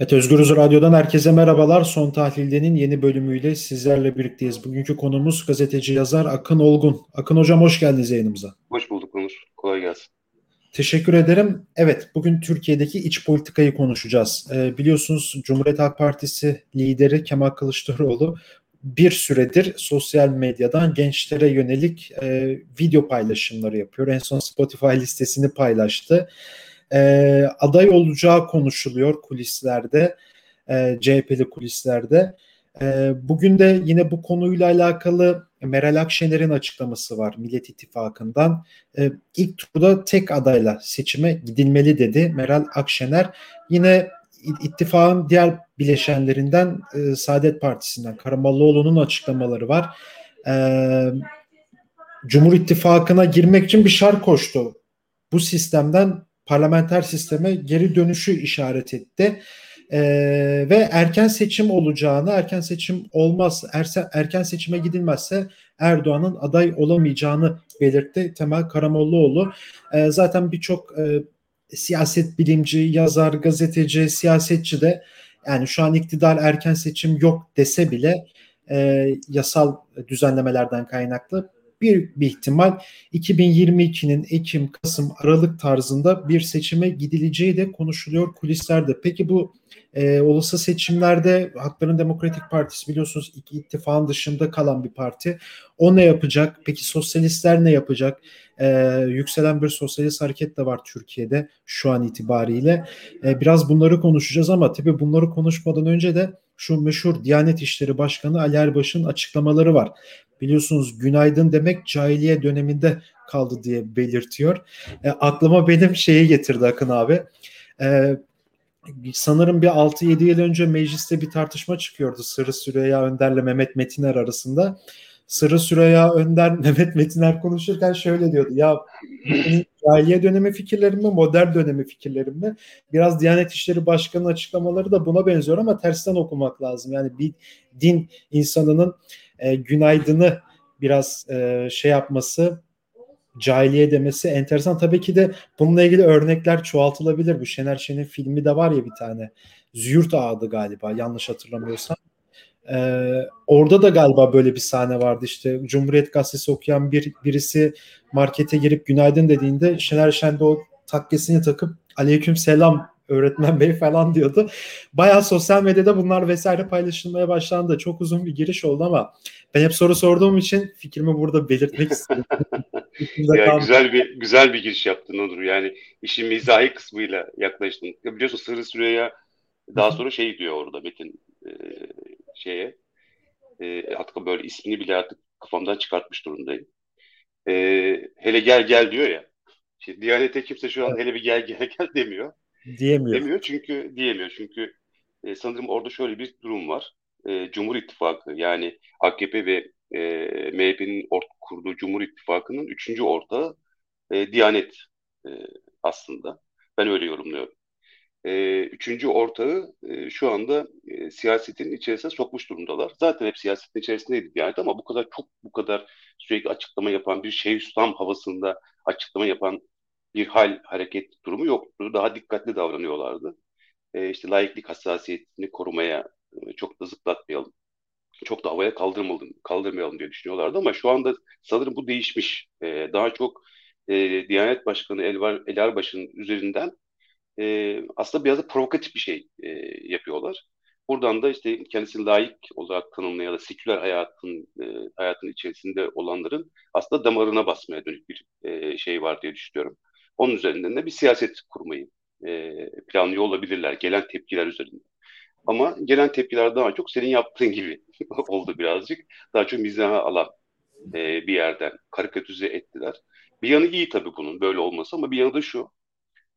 Evet, Özgürüz Radyo'dan herkese merhabalar. Son Tahlilde'nin yeni bölümüyle sizlerle birlikteyiz. Bugünkü konumuz gazeteci yazar Akın Olgun. Akın Hocam hoş geldiniz yayınımıza. Hoş bulduk Onur. Kolay gelsin. Teşekkür ederim. Evet, bugün Türkiye'deki iç politikayı konuşacağız. Ee, biliyorsunuz Cumhuriyet Halk Partisi lideri Kemal Kılıçdaroğlu bir süredir sosyal medyadan gençlere yönelik e, video paylaşımları yapıyor. En son Spotify listesini paylaştı e, aday olacağı konuşuluyor kulislerde, e, CHP'li kulislerde. E, bugün de yine bu konuyla alakalı Meral Akşener'in açıklaması var Millet İttifakı'ndan. E, ilk turda tek adayla seçime gidilmeli dedi Meral Akşener. Yine ittifakın diğer bileşenlerinden e, Saadet Partisi'nden Karamollaoğlu'nun açıklamaları var. E, Cumhur İttifakı'na girmek için bir şart koştu. Bu sistemden parlamenter sisteme geri dönüşü işaret etti. Ee, ve erken seçim olacağını, erken seçim olmaz, erse, erken seçime gidilmezse Erdoğan'ın aday olamayacağını belirtti Temel Karamollaoğlu. Ee, zaten birçok e, siyaset bilimci, yazar, gazeteci, siyasetçi de yani şu an iktidar erken seçim yok dese bile e, yasal düzenlemelerden kaynaklı bir, bir ihtimal 2022'nin Ekim, Kasım, Aralık tarzında bir seçime gidileceği de konuşuluyor kulislerde. Peki bu e, olası seçimlerde Hakların Demokratik Partisi biliyorsunuz iki ittifakın dışında kalan bir parti. O ne yapacak? Peki sosyalistler ne yapacak? Ee, yükselen bir sosyalist hareket de var Türkiye'de şu an itibariyle. Ee, biraz bunları konuşacağız ama tabii bunları konuşmadan önce de şu meşhur Diyanet İşleri Başkanı Ali Erbaş'ın açıklamaları var biliyorsunuz günaydın demek cahiliye döneminde kaldı diye belirtiyor. E, aklıma benim şeyi getirdi Akın abi. E, sanırım bir 6-7 yıl önce mecliste bir tartışma çıkıyordu Sırrı Süreyya Önder'le Mehmet Metiner arasında. Sırrı Süreyya Önder Mehmet Metiner konuşurken şöyle diyordu. Ya cahiliye dönemi fikirlerim mi, modern dönemi fikirlerim mi? Biraz Diyanet İşleri Başkanı'nın açıklamaları da buna benziyor ama tersten okumak lazım. Yani bir din insanının e, günaydını biraz e, şey yapması cahiliye demesi enteresan. Tabii ki de bununla ilgili örnekler çoğaltılabilir. Bu Şener Şen'in filmi de var ya bir tane. Züğürt Ağa'dı galiba yanlış hatırlamıyorsam. Ee, orada da galiba böyle bir sahne vardı işte Cumhuriyet Gazetesi okuyan bir birisi markete girip günaydın dediğinde Şener Şen de o takkesini takıp aleyküm selam öğretmen bey falan diyordu. Bayağı sosyal medyada bunlar vesaire paylaşılmaya başlandı. Çok uzun bir giriş oldu ama ben hep soru sorduğum için fikrimi burada belirtmek istedim. ya güzel bir güzel bir giriş yaptın Onur. Yani işin mizahi kısmıyla yaklaştın. Ya biliyorsun Sırrı Süreyya daha sonra şey diyor orada Metin e, şeye e, artık böyle ismini bile artık kafamdan çıkartmış durumdayım. E, hele gel gel diyor ya. Şimdi Diyanet'e kimse şu an hele bir gel gel gel demiyor. Diyemiyor. Demiyor çünkü diyemiyor çünkü e, sanırım orada şöyle bir durum var. E, Cumhur İttifakı yani AKP ve e, MHP'nin kurduğu Cumhur İttifakı'nın üçüncü ortağı e, Diyanet e, aslında. Ben öyle yorumluyorum. E, üçüncü ortağı e, şu anda e, siyasetin içerisine sokmuş durumdalar. Zaten hep siyasetin içerisindeydi Diyanet ama bu kadar çok bu kadar sürekli açıklama yapan bir şey Şeyhülislam havasında açıklama yapan bir hal, hareket durumu yoktu. Daha dikkatli davranıyorlardı. E, işte laiklik hassasiyetini korumaya e, çok da zıplatmayalım. Çok da havaya kaldırmayalım, kaldırmayalım diye düşünüyorlardı ama şu anda sanırım bu değişmiş. E, daha çok e, Diyanet Başkanı Elvar, Elarbaş'ın üzerinden e, aslında biraz da provokatif bir şey e, yapıyorlar. Buradan da işte kendisini layık olarak tanımlayan ya da seküler hayatın e, hayatın içerisinde olanların aslında damarına basmaya dönük bir e, şey var diye düşünüyorum. Onun üzerinden de bir siyaset kurmayı e, planlıyor olabilirler gelen tepkiler üzerinden. Ama gelen tepkiler daha çok senin yaptığın gibi oldu birazcık. Daha çok mizaha alan e, bir yerden karikatüze ettiler. Bir yanı iyi tabii bunun böyle olması ama bir yanı da şu.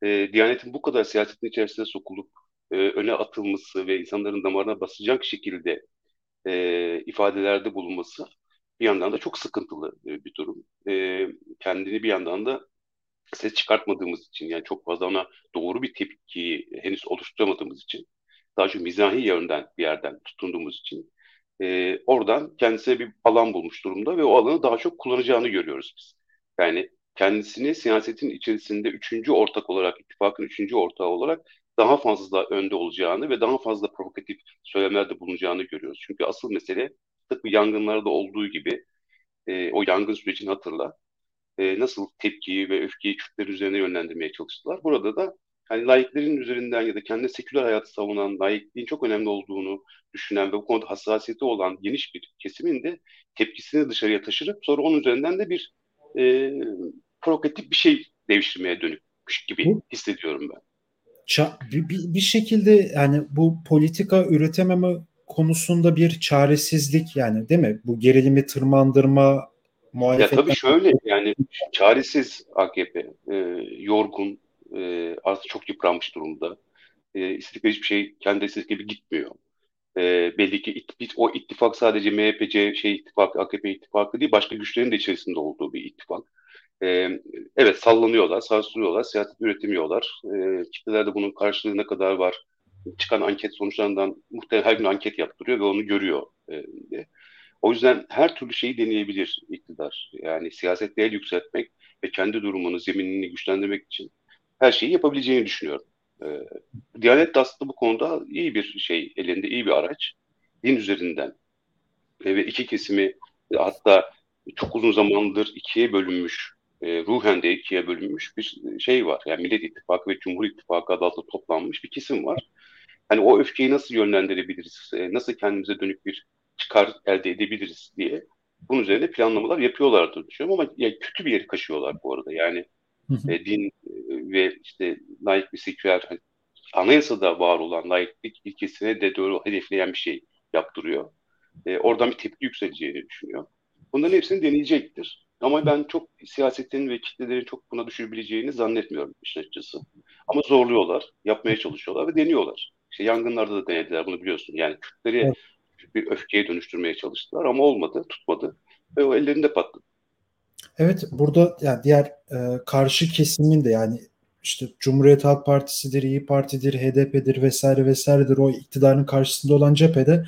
E, Diyanet'in bu kadar siyasetin içerisine sokulup e, öne atılması ve insanların damarına basacak şekilde e, ifadelerde bulunması bir yandan da çok sıkıntılı e, bir durum. E, kendini bir yandan da ses çıkartmadığımız için yani çok fazla ona doğru bir tepki henüz oluşturamadığımız için daha çok mizahi yönden bir yerden tutunduğumuz için e, oradan kendisine bir alan bulmuş durumda ve o alanı daha çok kullanacağını görüyoruz biz. Yani kendisini siyasetin içerisinde üçüncü ortak olarak, ittifakın üçüncü ortağı olarak daha fazla önde olacağını ve daha fazla provokatif söylemlerde bulunacağını görüyoruz. Çünkü asıl mesele tıpkı yangınlarda olduğu gibi e, o yangın sürecini hatırla. E, nasıl tepkiyi ve öfkeyi Kürtler üzerine yönlendirmeye çalıştılar. Burada da hani laiklerin üzerinden ya da kendi seküler hayatı savunan, laikliğin çok önemli olduğunu düşünen ve bu konuda hassasiyeti olan geniş bir kesimin de tepkisini dışarıya taşırıp sonra onun üzerinden de bir e, provokatif bir şey devşirmeye dönükmüş gibi hissediyorum ben. Bir, bir, bir şekilde yani bu politika üretememe konusunda bir çaresizlik yani değil mi? Bu gerilimi tırmandırma muhalefetten... Ya tabii şöyle yani çaresiz AKP, e, yorgun, e, artık çok yıpranmış durumda. E, istedikleri hiçbir şey kendi istedikleri gibi gitmiyor. E, belli ki it, o ittifak sadece MHPC şey ittifak, AKP ittifakı değil, başka güçlerin de içerisinde olduğu bir ittifak. E, evet sallanıyorlar, sarsılıyorlar, siyaset üretemiyorlar. E, kitlelerde bunun karşılığı ne kadar var? Çıkan anket sonuçlarından muhtemelen her gün anket yaptırıyor ve onu görüyor. E, o yüzden her türlü şeyi deneyebilir iktidar. Yani siyasette el yükseltmek ve kendi durumunu, zeminini güçlendirmek için her şeyi yapabileceğini düşünüyorum. E, Diyanet de aslında bu konuda iyi bir şey, elinde iyi bir araç. Din üzerinden e, ve iki kesimi e, hatta çok uzun zamandır ikiye bölünmüş, e, ruhen de ikiye bölünmüş bir şey var. Yani Millet İttifakı ve Cumhur İttifakı adı altında toplanmış bir kesim var. Hani o öfkeyi nasıl yönlendirebiliriz, e, nasıl kendimize dönük bir çıkar elde edebiliriz diye bunun üzerine planlamalar yapıyorlardır düşünüyorum ama yani kötü bir yeri kaşıyorlar bu arada. Yani e, din e, ve işte layık bir seküler hani, anayasada var olan layıklık ilkesine de doğru hedefleyen bir şey yaptırıyor. E, oradan bir tepki yükseleceğini düşünüyor. Bunların hepsini deneyecektir. Ama ben çok siyasetin ve kitlelerin çok buna düşürebileceğini zannetmiyorum işin açıkçası. Ama zorluyorlar, yapmaya çalışıyorlar ve deniyorlar. İşte yangınlarda da denediler bunu biliyorsun. Yani Kürtleri evet. Bir öfkeye dönüştürmeye çalıştılar ama olmadı, tutmadı ve o ellerinde patladı. Evet burada yani diğer e, karşı kesimin de yani işte Cumhuriyet Halk Partisi'dir, İyi Parti'dir, HDP'dir vesaire vesairedir o iktidarın karşısında olan cephede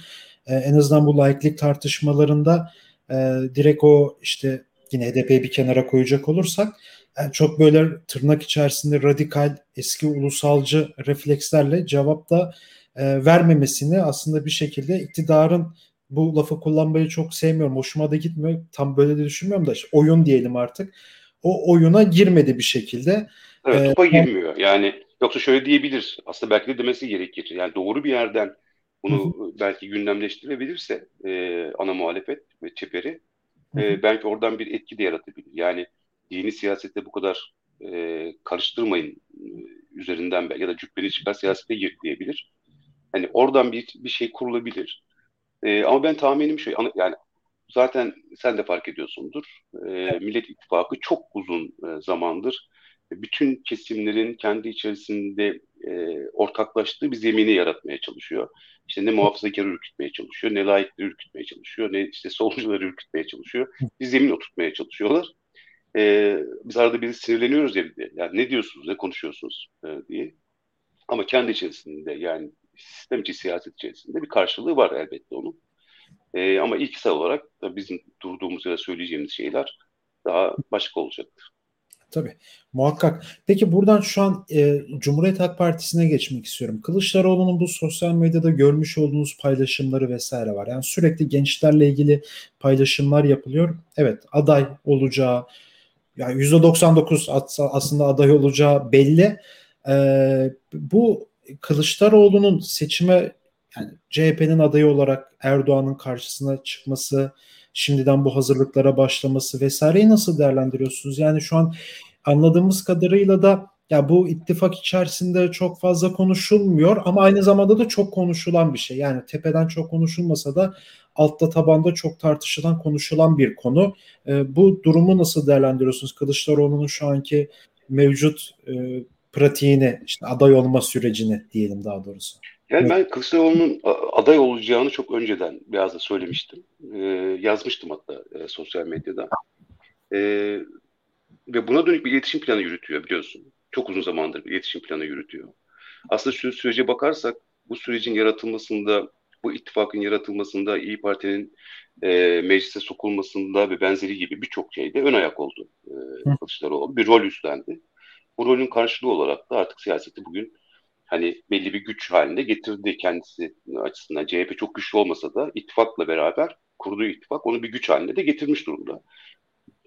e, en azından bu laiklik tartışmalarında e, direkt o işte yine HDP'yi bir kenara koyacak olursak yani çok böyle tırnak içerisinde radikal eski ulusalcı reflekslerle cevap da e, vermemesini aslında bir şekilde iktidarın bu lafı kullanmayı çok sevmiyorum. Hoşuma da gitmiyor. Tam böyle de düşünmüyorum da işte oyun diyelim artık. O oyuna girmedi bir şekilde. Evet ee, topa girmiyor. Yani yoksa şöyle diyebilir. Aslında belki de demesi gerekir. Yani doğru bir yerden bunu hı. belki gündemleştirebilirse e, ana muhalefet ve çeperi e, belki oradan bir etki de yaratabilir. Yani dini siyasette bu kadar e, karıştırmayın e, üzerinden belki ya da cübbeli çıkar siyasete gir diyebilir. Hani oradan bir, bir şey kurulabilir. E, ama ben tahminim şey yani zaten sen de fark ediyorsundur. E, Millet İttifakı çok uzun e, zamandır bütün kesimlerin kendi içerisinde e, ortaklaştığı bir zemini yaratmaya çalışıyor. İşte ne muhafazakarı ürkütmeye çalışıyor, ne layıkları ürkütmeye çalışıyor, ne işte solcuları ürkütmeye çalışıyor. Bir zemin oturtmaya çalışıyorlar. E, biz arada bir sinirleniyoruz ya bir de. Yani ne diyorsunuz, ne konuşuyorsunuz e, diye. Ama kendi içerisinde yani sistem içi siyaset içerisinde bir karşılığı var elbette onun. E, ama ilksel olarak da bizim durduğumuz ya söyleyeceğimiz şeyler daha başka olacaktır. Tabii muhakkak. Peki buradan şu an e, Cumhuriyet Halk Partisi'ne geçmek istiyorum. Kılıçdaroğlu'nun bu sosyal medyada görmüş olduğunuz paylaşımları vesaire var. Yani sürekli gençlerle ilgili paylaşımlar yapılıyor. Evet aday olacağı yani %99 aslında aday olacağı belli. E, bu Kılıçdaroğlu'nun seçime yani CHP'nin adayı olarak Erdoğan'ın karşısına çıkması, şimdiden bu hazırlıklara başlaması vesaireyi nasıl değerlendiriyorsunuz? Yani şu an anladığımız kadarıyla da ya bu ittifak içerisinde çok fazla konuşulmuyor ama aynı zamanda da çok konuşulan bir şey. Yani tepeden çok konuşulmasa da altta tabanda çok tartışılan konuşulan bir konu. E, bu durumu nasıl değerlendiriyorsunuz? Kılıçdaroğlu'nun şu anki mevcut e, pratiğini, işte aday olma sürecini diyelim daha doğrusu. Yani ben Kılıçdaroğlu'nun aday olacağını çok önceden biraz da söylemiştim. Ee, yazmıştım hatta e, sosyal medyada. Ee, ve buna dönük bir iletişim planı yürütüyor biliyorsun. Çok uzun zamandır bir iletişim planı yürütüyor. Aslında şu sürece bakarsak bu sürecin yaratılmasında, bu ittifakın yaratılmasında, İyi Parti'nin e, meclise sokulmasında ve benzeri gibi birçok şeyde ön ayak oldu e, Kılıçdaroğlu. Bir rol üstlendi. Bu rolün karşılığı olarak da artık siyaseti bugün hani belli bir güç haline getirdi kendisi açısından. CHP çok güçlü olmasa da ittifakla beraber kurduğu ittifak onu bir güç haline de getirmiş durumda.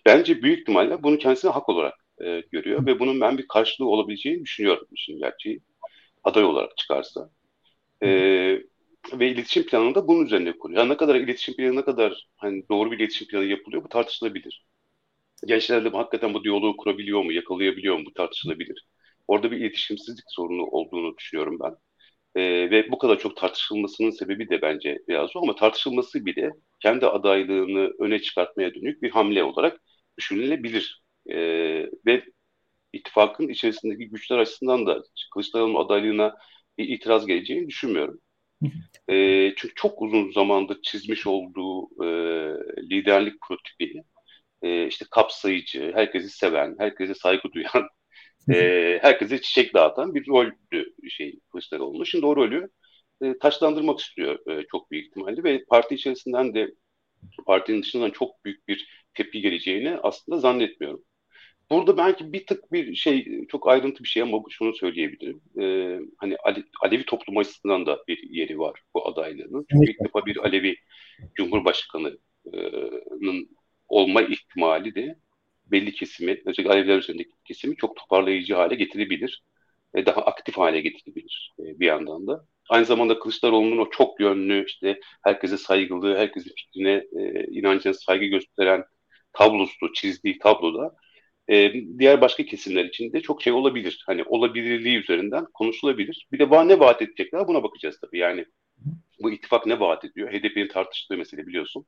Bence büyük ihtimalle bunu kendisine hak olarak e, görüyor ve bunun ben bir karşılığı olabileceğini düşünüyorum işin gerçeği. Aday olarak çıkarsa. E, ve iletişim planını da bunun üzerine kuruyor. Yani ne kadar iletişim planı ne kadar hani doğru bir iletişim planı yapılıyor bu tartışılabilir. Gençlerle hakikaten bu diyaloğu kurabiliyor mu, yakalayabiliyor mu bu tartışılabilir. Orada bir iletişimsizlik sorunu olduğunu düşünüyorum ben. Ee, ve bu kadar çok tartışılmasının sebebi de bence biraz o ama tartışılması bile kendi adaylığını öne çıkartmaya dönük bir hamle olarak düşünülebilir. Ee, ve ittifakın içerisindeki güçler açısından da Kılıçdaroğlu'nun adaylığına bir itiraz geleceğini düşünmüyorum. E, çünkü çok uzun zamandır çizmiş olduğu e, liderlik prototipi, e, işte kapsayıcı, herkesi seven, herkese saygı duyan, e, herkese çiçek dağıtan bir roldü şey Kılıçdaroğlu. Şimdi o rolü e, taşlandırmak istiyor e, çok büyük ihtimalle ve parti içerisinden de partinin dışından çok büyük bir tepki geleceğini aslında zannetmiyorum. Burada belki bir tık bir şey çok ayrıntı bir şey ama şunu söyleyebilirim. Ee, hani Ale, Alevi toplum açısından da bir yeri var bu adaylığının. Çünkü ilk defa bir Alevi Cumhurbaşkanı'nın olma ihtimali de belli kesimi, özellikle Aleviler üzerindeki kesimi çok toparlayıcı hale getirebilir. E, daha aktif hale getirebilir e, bir yandan da. Aynı zamanda Kılıçdaroğlu'nun o çok yönlü, işte herkese saygılı, herkesin fikrine, e, inancına saygı gösteren tablosu, çizdiği tabloda e, diğer başka kesimler için de çok şey olabilir. Hani olabilirliği üzerinden konuşulabilir. Bir de ne vaat edecekler buna bakacağız tabii. Yani bu ittifak ne vaat ediyor? HDP'nin tartıştığı mesele biliyorsun.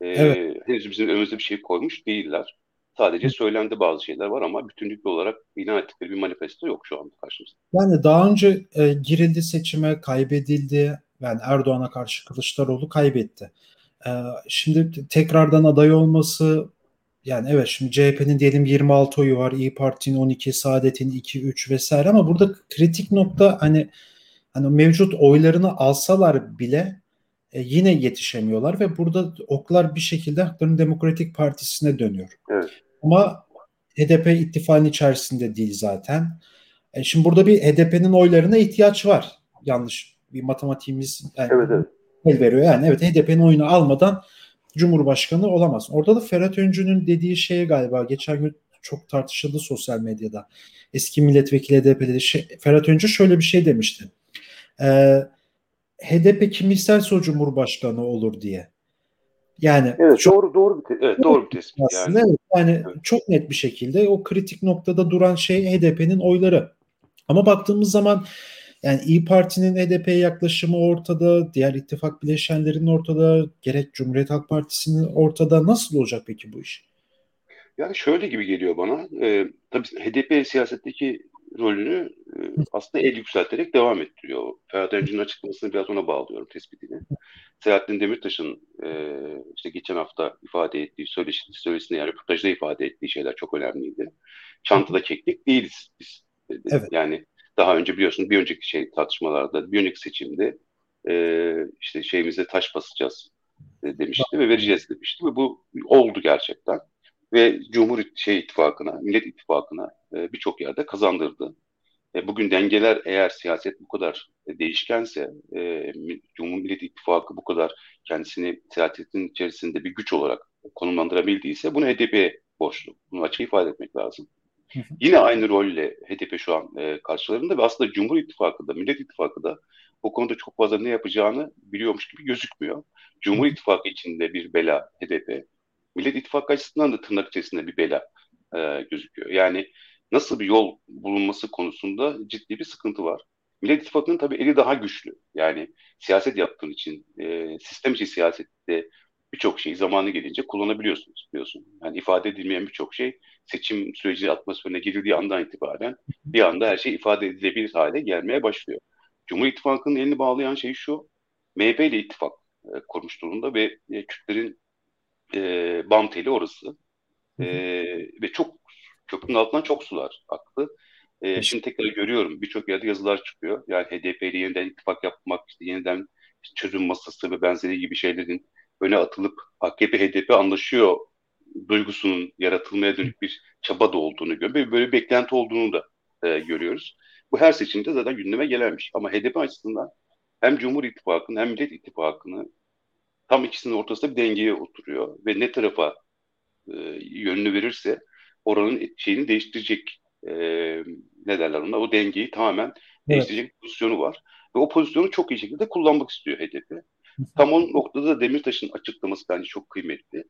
E, evet. Henüz bizim önümüzde bir şey koymuş değiller. Sadece söylendi bazı şeyler var ama bütünlüklü olarak ilan ettikleri bir manifesto yok şu anda karşımızda. Yani daha önce e, girildi seçime, kaybedildi. Yani Erdoğan'a karşı Kılıçdaroğlu kaybetti. E, şimdi tekrardan aday olması yani evet şimdi CHP'nin diyelim 26 oyu var, İyi Parti'nin 12, Saadet'in 2, 3 vesaire ama burada kritik nokta hani hani mevcut oylarını alsalar bile e, yine yetişemiyorlar ve burada oklar bir şekilde Hakların Demokratik Partisi'ne dönüyor. Evet. Ama HDP ittifakın içerisinde değil zaten. E şimdi burada bir HDP'nin oylarına ihtiyaç var. Yanlış bir matematiğimiz yani evet, evet. el veriyor. Yani evet HDP'nin oyunu almadan Cumhurbaşkanı olamaz. Orada da Ferhat Öncü'nün dediği şeye galiba geçen gün çok tartışıldı sosyal medyada. Eski milletvekili HDP'de şey, Ferhat Öncü şöyle bir şey demişti. Ee, HDP kim isterse o Cumhurbaşkanı olur diye. Yani evet, çok, doğru doğru bir evet, doğru bir tespit aslında. Yani. yani evet. çok net bir şekilde o kritik noktada duran şey HDP'nin oyları. Ama baktığımız zaman yani İyi Parti'nin HDP yaklaşımı ortada, diğer ittifak bileşenlerinin ortada, gerek Cumhuriyet Halk Partisi'nin ortada. Nasıl olacak peki bu iş? Yani şöyle gibi geliyor bana. E, tabii HDP siyasetteki rolünü e, aslında el yükselterek devam ettiriyor. Ferhat Ercin'in açıklamasını biraz ona bağlıyorum tespitini. Selahattin Demirtaş'ın e, işte geçen hafta ifade ettiği söyleşi, söyleşisinde yani röportajda ifade ettiği şeyler çok önemliydi. Çantada keklik değiliz biz. Evet. Yani daha önce biliyorsunuz bir önceki şey tartışmalarda, bir önceki seçimde e, işte şeyimize taş basacağız e, demişti ve vereceğiz demişti ve bu oldu gerçekten. Ve Cumhur şey ittifakına, Millet İttifakı'na e, birçok yerde kazandırdı. E, bugün dengeler eğer siyaset bu kadar e, değişkense, e, Cumhur Millet İttifakı bu kadar kendisini siyasetin içerisinde bir güç olarak konumlandırabildiyse bunu HDP'ye borçlu. Bunu açık ifade etmek lazım. Yine aynı rolle HDP şu an e, karşılarında ve aslında Cumhur İttifakı da, Millet İttifakı da bu konuda çok fazla ne yapacağını biliyormuş gibi gözükmüyor. Cumhur İttifakı içinde bir bela HDP, Millet İttifakı açısından da tırnak içerisinde bir bela e, gözüküyor. Yani nasıl bir yol bulunması konusunda ciddi bir sıkıntı var. Millet İttifakı'nın tabii eli daha güçlü. Yani siyaset yaptığın için, e, sistem içi siyasette birçok şeyi zamanı gelince kullanabiliyorsunuz biliyorsun. Yani ifade edilmeyen birçok şey seçim süreci atmosferine girildiği andan itibaren bir anda her şey ifade edilebilir hale gelmeye başlıyor. Cumhur İttifakı'nın elini bağlayan şey şu, MHP ile ittifak e, kurmuş durumda ve e, Kürtlerin e, bam teli orası. E, ve çok köprünün altından çok sular aktı. E, şimdi tekrar görüyorum birçok yerde yazılar çıkıyor. Yani HDP ile yeniden ittifak yapmak, işte yeniden çözüm masası ve benzeri gibi şeylerin öne atılıp AKP HDP anlaşıyor duygusunun yaratılmaya dönük bir çaba da olduğunu görüyoruz. Böyle bir beklenti olduğunu da e, görüyoruz. Bu her seçimde zaten gündeme gelenmiş. Ama HDP açısından hem Cumhur İttifakı'nı hem Millet İttifakı'nı tam ikisinin ortasında bir dengeye oturuyor. Ve ne tarafa e, yönünü verirse oranın şeyini değiştirecek e, ne derler ona o dengeyi tamamen evet. değiştirecek pozisyonu var. Ve o pozisyonu çok iyi şekilde kullanmak istiyor HDP. Tam o noktada da Demirtaş'ın açıklaması bence çok kıymetli.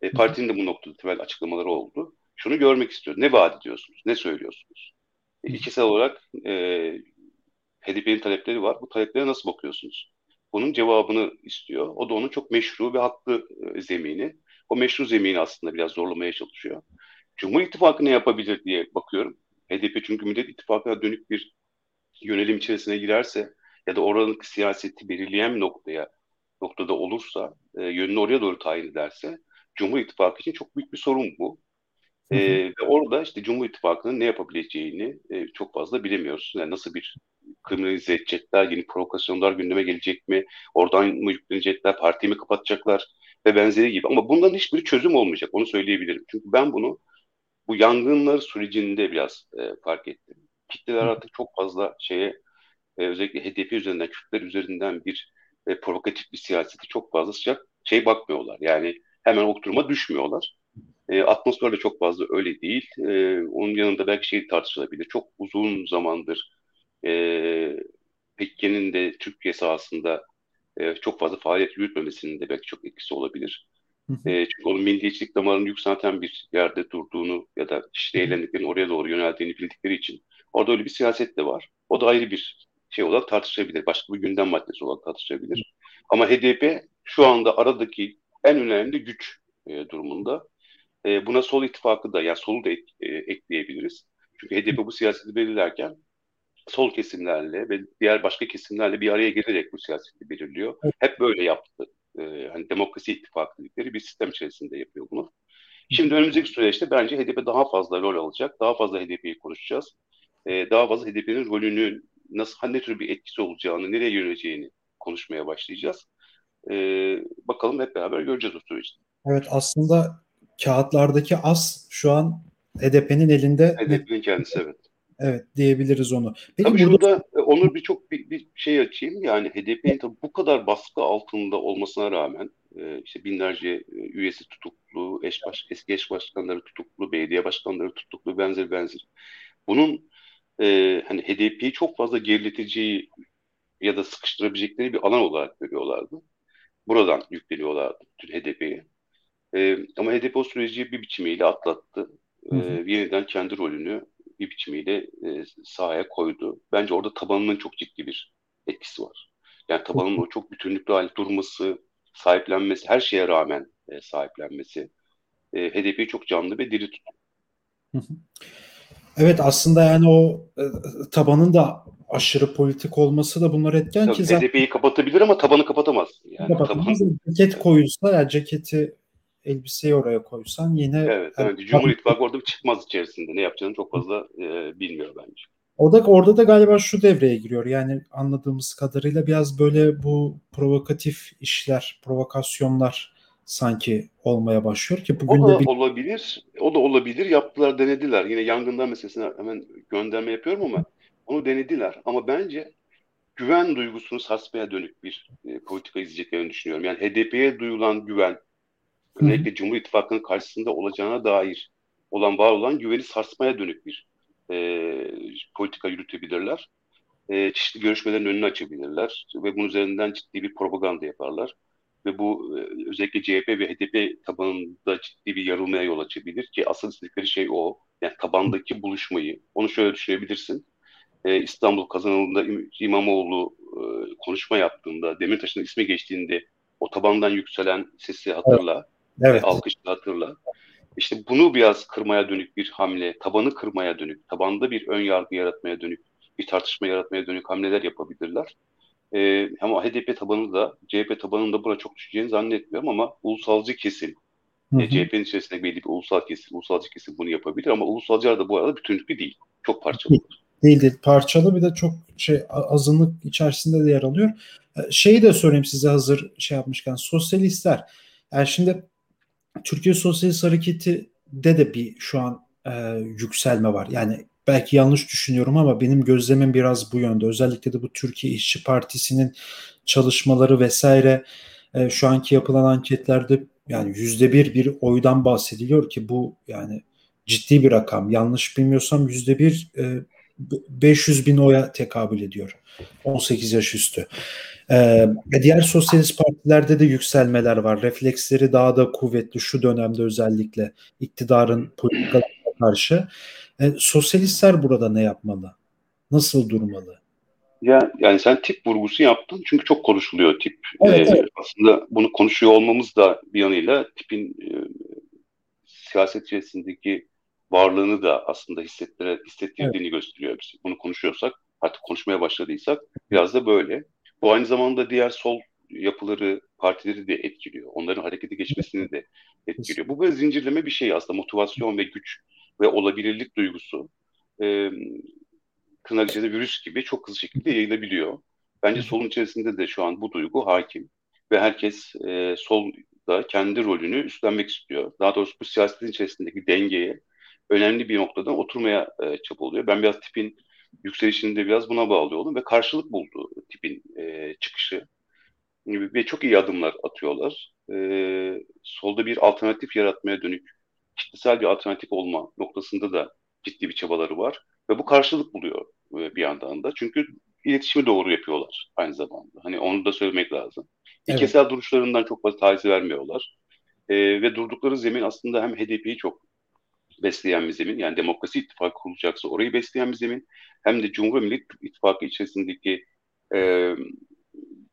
E, partinin de bu noktada temel açıklamaları oldu. Şunu görmek istiyor. Ne vaat ediyorsunuz? Ne söylüyorsunuz? E, ikisel olarak e, HDP'nin talepleri var. Bu taleplere nasıl bakıyorsunuz? Bunun cevabını istiyor. O da onun çok meşru ve haklı e, zemini. O meşru zemini aslında biraz zorlamaya çalışıyor. Cumhur İttifakı ne yapabilir diye bakıyorum. HDP çünkü Millet İttifakı'na dönük bir yönelim içerisine girerse ya da oranın siyaseti belirleyen noktaya noktada olursa, e, yönünü oraya doğru tayin ederse Cumhur İttifakı için çok büyük bir sorun bu. E, ve orada işte Cumhur İttifakı'nın ne yapabileceğini e, çok fazla bilemiyoruz. Yani nasıl bir kriminalize edecekler, yeni provokasyonlar gündeme gelecek mi, oradan mı yüklenecekler, partiyi mi kapatacaklar ve benzeri gibi. Ama bunların hiçbir çözüm olmayacak, onu söyleyebilirim. Çünkü ben bunu bu yangınlar sürecinde biraz e, fark ettim. Kitleler artık çok fazla şeye e, özellikle HDP üzerinden, Kürtler üzerinden bir e, provokatif bir siyaseti çok fazla sıcak şey bakmıyorlar. Yani hemen o duruma düşmüyorlar. E, atmosfer de çok fazla öyle değil. E, onun yanında belki şey tartışılabilir. Çok uzun zamandır e, Pekke'nin de Türkiye sahasında e, çok fazla faaliyet yürütmemesinin de belki çok etkisi olabilir. E, çünkü onun milliyetçilik damarının yükselten bir yerde durduğunu ya da işte eğlendiklerini oraya doğru yöneldiğini bildikleri için orada öyle bir siyaset de var. O da ayrı bir şey olarak tartışabilir. Başka bir gündem maddesi olarak tartışabilir. Ama HDP şu anda aradaki en önemli güç e, durumunda. E, buna sol ittifakı da yani solu da et, e, ekleyebiliriz. Çünkü HDP bu siyaseti belirlerken sol kesimlerle ve diğer başka kesimlerle bir araya gelerek bu siyaseti belirliyor. Hep böyle yaptı. E, hani demokrasi ittifakı dedikleri bir sistem içerisinde yapıyor bunu. Şimdi önümüzdeki süreçte bence HDP daha fazla rol alacak. Daha fazla HDP'yi konuşacağız. E, daha fazla HDP'nin rolünü nasıl ne tür bir etkisi olacağını, nereye yöneleceğini konuşmaya başlayacağız. E, bakalım hep beraber göreceğiz o süreçte. Evet aslında kağıtlardaki as şu an HDP'nin elinde. HDP'nin kendisi evet. Evet diyebiliriz onu. Peki tabii burada... şurada e, Onur birçok bir, bir şey açayım. Yani HDP'nin tabii bu kadar baskı altında olmasına rağmen e, işte binlerce e, üyesi tutuklu, eş baş, eski eş başkanları tutuklu, belediye başkanları tutuklu, benzer benzer. Bunun e, hani HDP'yi çok fazla geriletici ya da sıkıştırabilecekleri bir alan olarak görüyorlardı. Buradan yükleniyorlardı bütün HDP'ye. E, ama HDP o süreci bir biçimiyle atlattı. E, yeniden kendi rolünü bir biçimiyle e, sahaya koydu. Bence orada tabanının çok ciddi bir etkisi var. Yani tabanın o çok bütünlüklü hale durması, sahiplenmesi, her şeye rağmen e, sahiplenmesi e, HDP'yi çok canlı ve diri tutuyor. Evet aslında yani o e, tabanın da aşırı politik olması da bunlar etken Tabii, ki zaten... HDP'yi kapatabilir ama tabanı kapatamaz. Yani kapatamaz. Taban... Ceket koyulsa yani ceketi elbiseyi oraya koysan yine... Evet, evet. Yani, Cumhur İttifakı orada çıkmaz içerisinde. Ne yapacağını çok fazla e, bilmiyor bence. O da orada da galiba şu devreye giriyor. Yani anladığımız kadarıyla biraz böyle bu provokatif işler, provokasyonlar sanki olmaya başlıyor ki bugün o da de bir... olabilir. O da olabilir. Yaptılar, denediler. Yine yangından meselesine hemen gönderme yapıyorum ama onu denediler. Ama bence güven duygusunu sarsmaya dönük bir e, politika izleyeceklerini düşünüyorum. Yani HDP'ye duyulan güven, özellikle Cumhur İttifakı'nın karşısında olacağına dair olan var olan güveni sarsmaya dönük bir e, politika yürütebilirler. E, çeşitli görüşmelerin önünü açabilirler ve bunun üzerinden ciddi bir propaganda yaparlar. Ve bu e, özellikle CHP ve HDP tabanında ciddi bir yarılmaya yol açabilir ki asıl istedikleri şey o. Yani tabandaki buluşmayı. Onu şöyle düşünebilirsin. E, İstanbul kazanıldığında İmamoğlu e, konuşma yaptığında, Demirtaş'ın ismi geçtiğinde o tabandan yükselen sesi hatırla. Evet. E, alkışı hatırla. İşte bunu biraz kırmaya dönük bir hamle, tabanı kırmaya dönük, tabanda bir ön yargı yaratmaya dönük, bir tartışma yaratmaya dönük hamleler yapabilirler. Ee, ama HDP tabanı da, CHP tabanında da buna çok düşeceğini zannetmiyorum ama ulusalcı kesim, e, CHP'nin içerisinde belli bir ulusal kesim, ulusalcı kesim bunu yapabilir ama ulusalcılar da bu arada bütünlüklü değil. Çok parçalı. Değil değil. Parçalı bir de çok şey azınlık içerisinde de yer alıyor. Ee, şeyi de sorayım size hazır şey yapmışken. Sosyalistler. Yani şimdi Türkiye Sosyalist Hareketi de de bir şu an e, yükselme var. Yani belki yanlış düşünüyorum ama benim gözlemim biraz bu yönde. Özellikle de bu Türkiye İşçi Partisi'nin çalışmaları vesaire e, şu anki yapılan anketlerde yani yüzde bir bir oydan bahsediliyor ki bu yani ciddi bir rakam. Yanlış bilmiyorsam yüzde bir 500 bin oya tekabül ediyor. 18 yaş üstü. Ee, diğer sosyalist partilerde de yükselmeler var. Refleksleri daha da kuvvetli şu dönemde özellikle iktidarın politikalarına karşı. Ee, sosyalistler burada ne yapmalı? Nasıl durmalı? Ya, yani sen tip vurgusu yaptın çünkü çok konuşuluyor tip. Evet, ee, evet. Aslında bunu konuşuyor olmamız da bir yanıyla tipin e, siyaset içerisindeki varlığını da aslında hissettire, hissettirdiğini evet. gösteriyor. Biz bunu konuşuyorsak, artık konuşmaya başladıysak biraz da böyle. Bu aynı zamanda diğer sol yapıları, partileri de etkiliyor. Onların harekete geçmesini de etkiliyor. Bu böyle zincirleme bir şey aslında. Motivasyon ve güç ve olabilirlik duygusu e, tırnak içinde virüs gibi çok hızlı şekilde yayılabiliyor. Bence solun içerisinde de şu an bu duygu hakim ve herkes e, sol da kendi rolünü üstlenmek istiyor. Daha doğrusu bu siyasetin içerisindeki dengeye önemli bir noktadan oturmaya e, çabalıyor. Ben biraz tipin yükselişini de biraz buna bağlıyorum ve karşılık buldu tipin e, çıkışı. Ve çok iyi adımlar atıyorlar. E, solda bir alternatif yaratmaya dönük kitlesel bir alternatif olma noktasında da ciddi bir çabaları var. Ve bu karşılık buluyor e, bir yandan da. Çünkü iletişimi doğru yapıyorlar aynı zamanda. Hani onu da söylemek lazım. Evet. İlkesel duruşlarından çok fazla taviz vermiyorlar. E, ve durdukları zemin aslında hem HDP'yi çok besleyen bir zemin. Yani demokrasi ittifakı kurulacaksa orayı besleyen bir zemin. Hem de Cumhur Millet İttifakı içerisindeki e,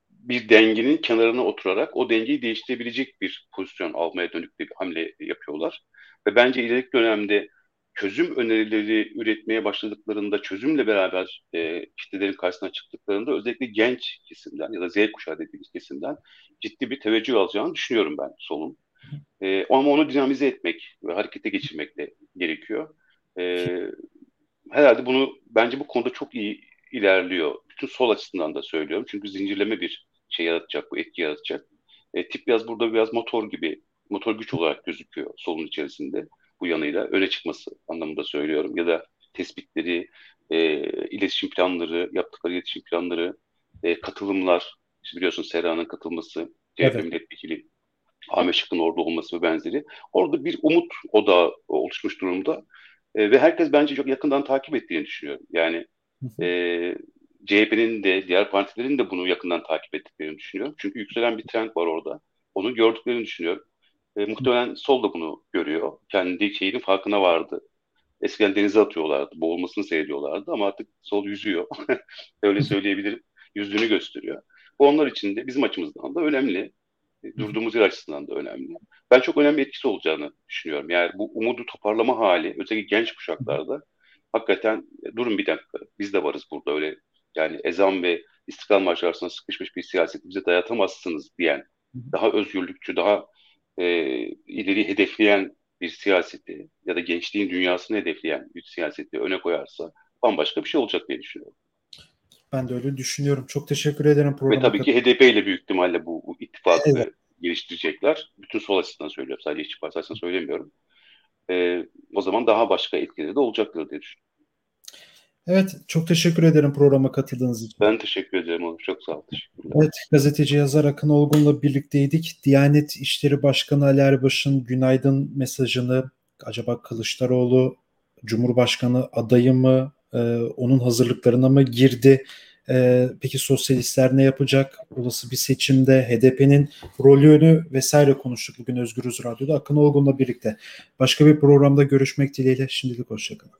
bir dengenin kenarına oturarak o dengeyi değiştirebilecek bir pozisyon almaya dönük bir hamle yapıyorlar. Ve bence ileriki dönemde çözüm önerileri üretmeye başladıklarında, çözümle beraber e, kitlelerin karşısına çıktıklarında özellikle genç kesimden ya da Z kuşağı dediğimiz kesimden ciddi bir teveccüh alacağını düşünüyorum ben solun. E, ama onu dinamize etmek ve harekete geçirmek de gerekiyor. E, herhalde bunu bence bu konuda çok iyi ilerliyor. Bütün sol açısından da söylüyorum. Çünkü zincirleme bir şey yaratacak, bu etki yaratacak. E, tip biraz burada biraz motor gibi, motor güç olarak gözüküyor solun içerisinde bu yanıyla öne çıkması anlamında söylüyorum. Ya da tespitleri, e, iletişim planları, yaptıkları iletişim planları, e, katılımlar, işte biliyorsun Serra'nın katılması, CHP evet. milletvekili Ahmet Şık'ın orada olması ve benzeri. Orada bir umut odağı oluşmuş durumda. E, ve herkes bence çok yakından takip ettiğini düşünüyorum. Yani e, CHP'nin de diğer partilerin de bunu yakından takip ettiklerini düşünüyorum. Çünkü yükselen bir trend var orada. Onu gördüklerini düşünüyorum. E, muhtemelen sol da bunu görüyor. Kendi şeyinin farkına vardı. Eskiden denize atıyorlardı, boğulmasını seyrediyorlardı ama artık sol yüzüyor. Öyle söyleyebilirim. Yüzdüğünü gösteriyor. Bu onlar için de bizim açımızdan da önemli. E, durduğumuz yer açısından da önemli. Ben çok önemli etkisi olacağını düşünüyorum. Yani bu umudu toparlama hali özellikle genç kuşaklarda hakikaten e, durun bir dakika biz de varız burada öyle yani ezan ve istiklal marşı arasında sıkışmış bir siyaseti bize dayatamazsınız diyen daha özgürlükçü, daha e, ileri hedefleyen bir siyaseti ya da gençliğin dünyasını hedefleyen bir siyaseti öne koyarsa bambaşka bir şey olacak diye düşünüyorum. Ben de öyle düşünüyorum. Çok teşekkür ederim programa. Ve tabii ki HDP ile büyük ihtimalle bu, bu ittifakı evet. geliştirecekler. Bütün sol açısından söylüyorum. Sadece işçi partisi açısından söylemiyorum. Ee, o zaman daha başka etkileri de olacaktır diye düşünüyorum. Evet, çok teşekkür ederim programa katıldığınız için. Ben teşekkür ederim oğlum. Çok sağ ol. Evet, gazeteci yazar Akın Olgun'la birlikteydik. Diyanet İşleri Başkanı Ali Erbaş'ın günaydın mesajını acaba Kılıçdaroğlu Cumhurbaşkanı adayı mı, e, onun hazırlıklarına mı girdi? E, peki sosyalistler ne yapacak? Olası bir seçimde HDP'nin rolünü vesaire konuştuk bugün Özgürüz Radyo'da Akın Olgun'la birlikte. Başka bir programda görüşmek dileğiyle. Şimdilik hoşçakalın.